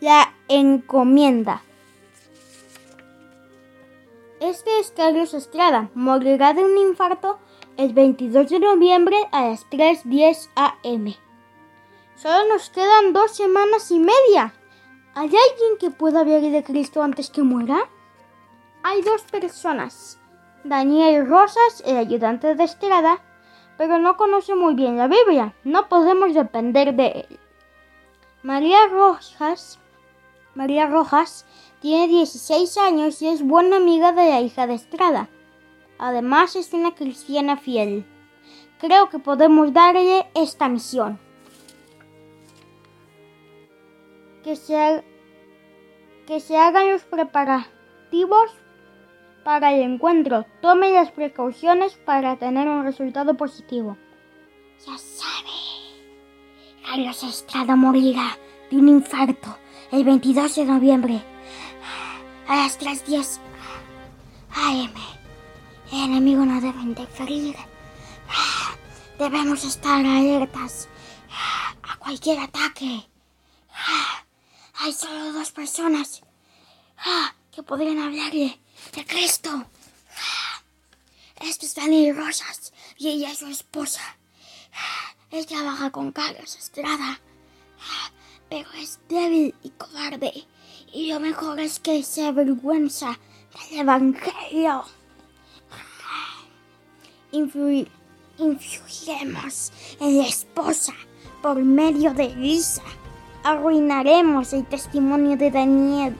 La encomienda. Este es Carlos Estrada. Morirá de un infarto el 22 de noviembre a las 3.10 am. Solo nos quedan dos semanas y media. ¿Hay alguien que pueda hablar de Cristo antes que muera? Hay dos personas. Daniel Rosas, el ayudante de Estrada, pero no conoce muy bien la Biblia. No podemos depender de él. María Rojas, María Rojas tiene 16 años y es buena amiga de la hija de Estrada. Además es una cristiana fiel. Creo que podemos darle esta misión. Que se, que se hagan los preparativos para el encuentro. Tome las precauciones para tener un resultado positivo. Ya sabe. Carlos Estrada morirá de un infarto el 22 de noviembre a las 3.10 AM. El enemigo no debe interferir. Debemos estar alertas a cualquier ataque. Hay solo dos personas que podrían hablarle de Cristo. Este es Daniel Rosas y ella es su esposa. Él trabaja con Carlos Estrada, es débil y cobarde. Y lo mejor es que se avergüenza del Evangelio. influiremos en la esposa por medio de Lisa. Arruinaremos el testimonio de Daniel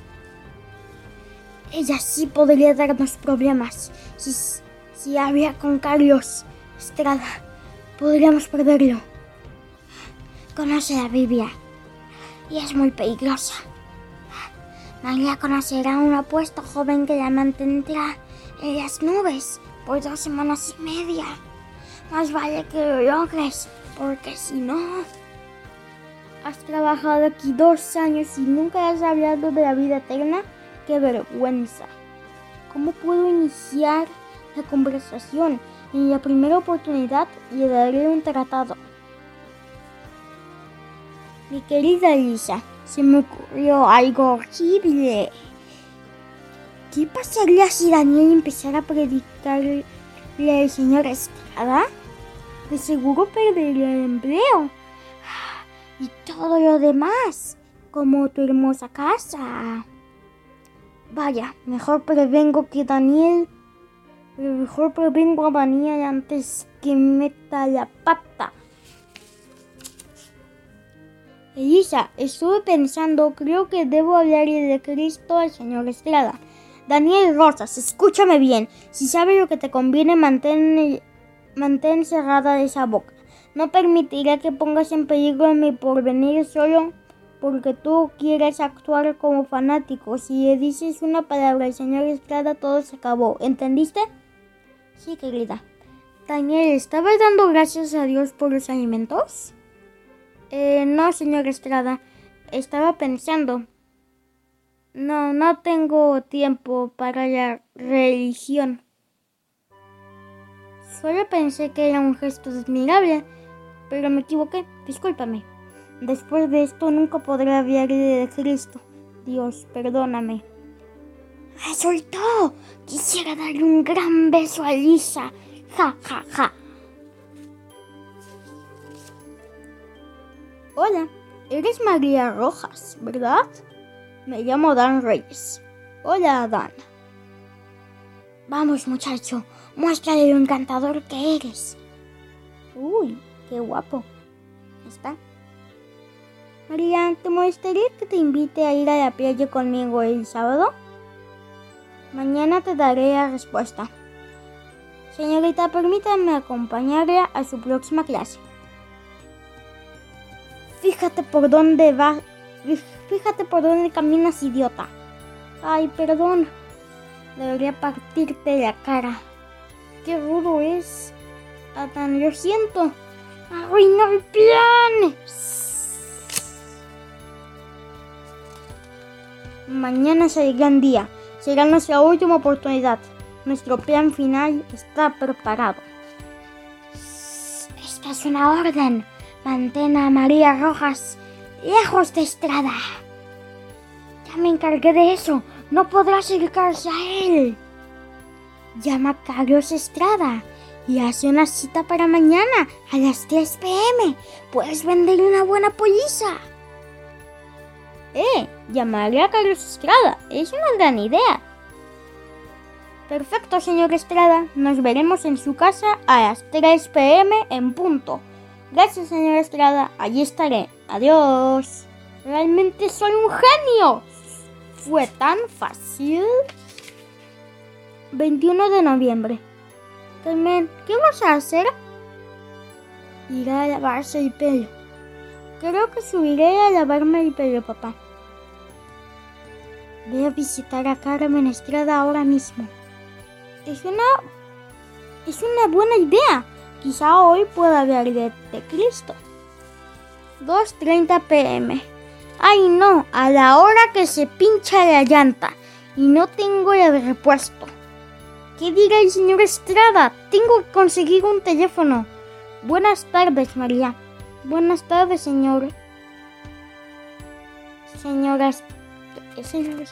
ella sí podría darnos problemas. Si, si había con Carlos Estrada, podríamos perderlo. Conoce la Biblia y es muy peligrosa. María conocerá a un apuesto joven que la mantendrá en las nubes por dos semanas y media. Más vale que lo logres, porque si no... Has trabajado aquí dos años y nunca has hablado de la vida eterna qué vergüenza. ¿Cómo puedo iniciar la conversación? En la primera oportunidad le daré un tratado. Mi querida Lisa, se me ocurrió algo horrible. ¿Qué pasaría si Daniel empezara a predicarle al señor Estrada? De seguro perdería el empleo. Y todo lo demás, como tu hermosa casa. Vaya, mejor prevengo que Daniel. Mejor prevengo a Daniel antes que meta la pata. Elisa, estuve pensando, creo que debo hablarle de Cristo al señor Estrada. Daniel Rosas, escúchame bien. Si sabes lo que te conviene, mantén, mantén cerrada esa boca. No permitiré que pongas en peligro mi porvenir solo porque tú quieres actuar como fanático. Si le dices una palabra al señor Estrada, todo se acabó. ¿Entendiste? Sí, querida. Daniel, ¿estabas dando gracias a Dios por los alimentos? Eh, no, señor Estrada. Estaba pensando. No, no tengo tiempo para la religión. Solo pensé que era un gesto admirable, pero me equivoqué. Discúlpame. Después de esto nunca podré hablarle de Cristo. Dios, perdóname. ¡Me soltó! Quisiera darle un gran beso a Lisa. Ja, ja, ja. Hola, eres María Rojas, ¿verdad? Me llamo Dan Reyes. Hola, Dan. Vamos, muchacho, muéstrale lo encantador que eres. Uy, qué guapo. ¿Está? María, ¿te molestaría que te invite a ir a la playa conmigo el sábado? Mañana te daré la respuesta. Señorita, permítame acompañarla a su próxima clase. Fíjate por dónde vas. Fíjate por dónde caminas, idiota. Ay, perdón. Debería partirte la cara. Qué rudo es. Adán, lo siento. Arruinó el plan. Mañana es el gran día. Será nuestra última oportunidad. Nuestro plan final está preparado. Esta es una orden. Mantén a María Rojas lejos de Estrada. Ya me encargué de eso. No podrá acercarse a él. Llama a Carlos Estrada y hace una cita para mañana a las 3 pm. Puedes vender una buena poliza. Eh, llamarle a Carlos Estrada. Es una gran idea. Perfecto, señor Estrada. Nos veremos en su casa a las 3 pm en punto. Gracias, señor Estrada. Allí estaré. Adiós. Realmente soy un genio. Fue tan fácil. 21 de noviembre. Carmen, ¿qué vas a hacer? Iré a lavarse el pelo. Creo que subiré a lavarme el pelo, papá. Voy a visitar a Carmen Estrada ahora mismo. Es una. Es una buena idea. Quizá hoy pueda hablar de, de Cristo. 2.30 pm. Ay no, a la hora que se pincha la llanta y no tengo el repuesto. ¿Qué dirá el señor Estrada? Tengo que conseguir un teléfono. Buenas tardes, María. Buenas tardes, señor. Señora. Señor,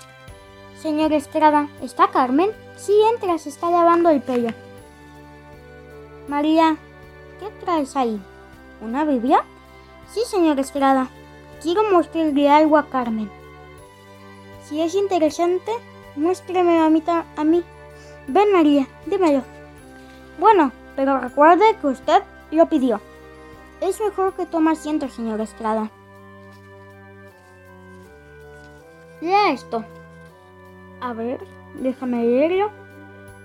señor Estrada, ¿está Carmen? Sí, entra, se está lavando el pelo. María, ¿qué traes ahí? ¿Una Biblia? Sí, señor Estrada. Quiero mostrarle algo a Carmen. Si es interesante, muéstreme a mí. A mí. Ven, María, dímelo. Bueno, pero recuerde que usted lo pidió. Es mejor que tome asiento, señor Estrada. Lea esto. A ver, déjame leerlo.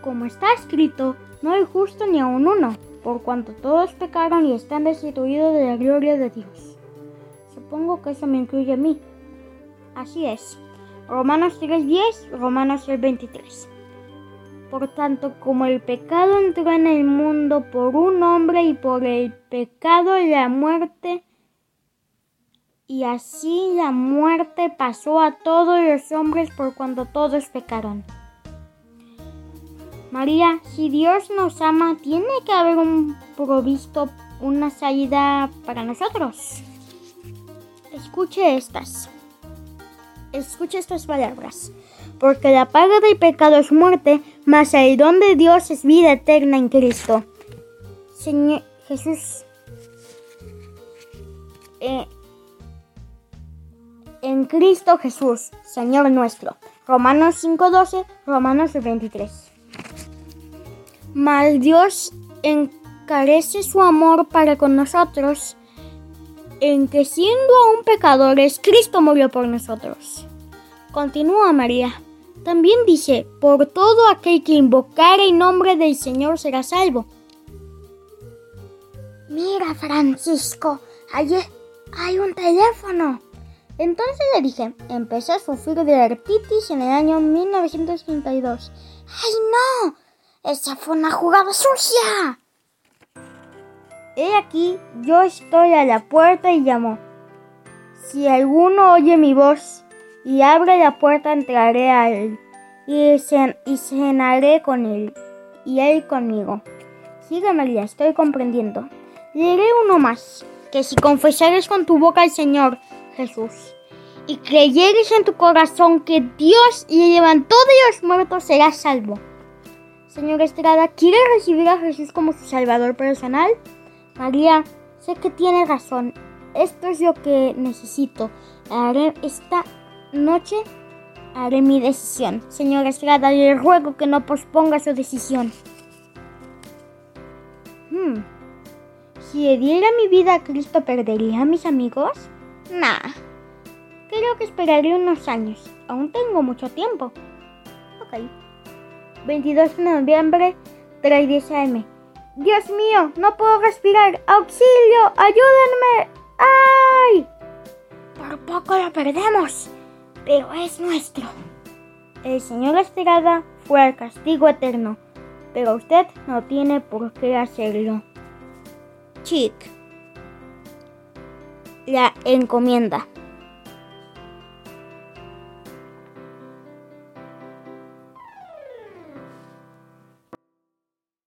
Como está escrito, no hay justo ni aun uno, por cuanto todos pecaron y están destituidos de la gloria de Dios. Supongo que eso me incluye a mí. Así es. Romanos 3.10, Romanos 3.23. Por tanto, como el pecado entró en el mundo por un hombre y por el pecado la muerte, y así la muerte pasó a todos los hombres por cuanto todos pecaron. María, si Dios nos ama, tiene que haber un provisto, una salida para nosotros. Escuche estas. Escuche estas palabras porque la paga del pecado es muerte, mas el don de Dios es vida eterna en Cristo. Señor Jesús, eh, en Cristo Jesús, Señor nuestro. Romanos 5:12, Romanos 23. Mal Dios encarece su amor para con nosotros, en que siendo aún pecadores, Cristo murió por nosotros. Continúa María. También dice, por todo aquel que invocare el nombre del Señor será salvo. Mira, Francisco, allí hay un teléfono. Entonces le dije, empecé a sufrir de artritis en el año 1932. ¡Ay, no! Esa fue una jugada sucia. He aquí, yo estoy a la puerta y llamo. Si alguno oye mi voz y abre la puerta, entraré a él y, cenaré con él y él conmigo. Sigue María, estoy comprendiendo. Leeré uno más, que si confesares con tu boca al Señor Jesús y creyeres en tu corazón que Dios le levantó de los muertos, serás salvo. Señor Estrada, ¿quieres recibir a Jesús como su Salvador personal? María, sé que tienes razón. Esto es lo que necesito. Esta noche haré mi decisión. Señora Estrada, le ruego que no posponga su decisión. Hmm. Si le diera mi vida a Cristo, ¿perdería a mis amigos? Nah. Creo que esperaré unos años. Aún tengo mucho tiempo. Ok. 22 de noviembre, 3.10 am. Dios mío, no puedo respirar. ¡Auxilio! ¡Ayúdenme! ¡Ay! Por poco lo perdemos pero es nuestro. El señor Estrada fue al castigo eterno, pero usted no tiene por qué hacerlo. Chic. La encomienda.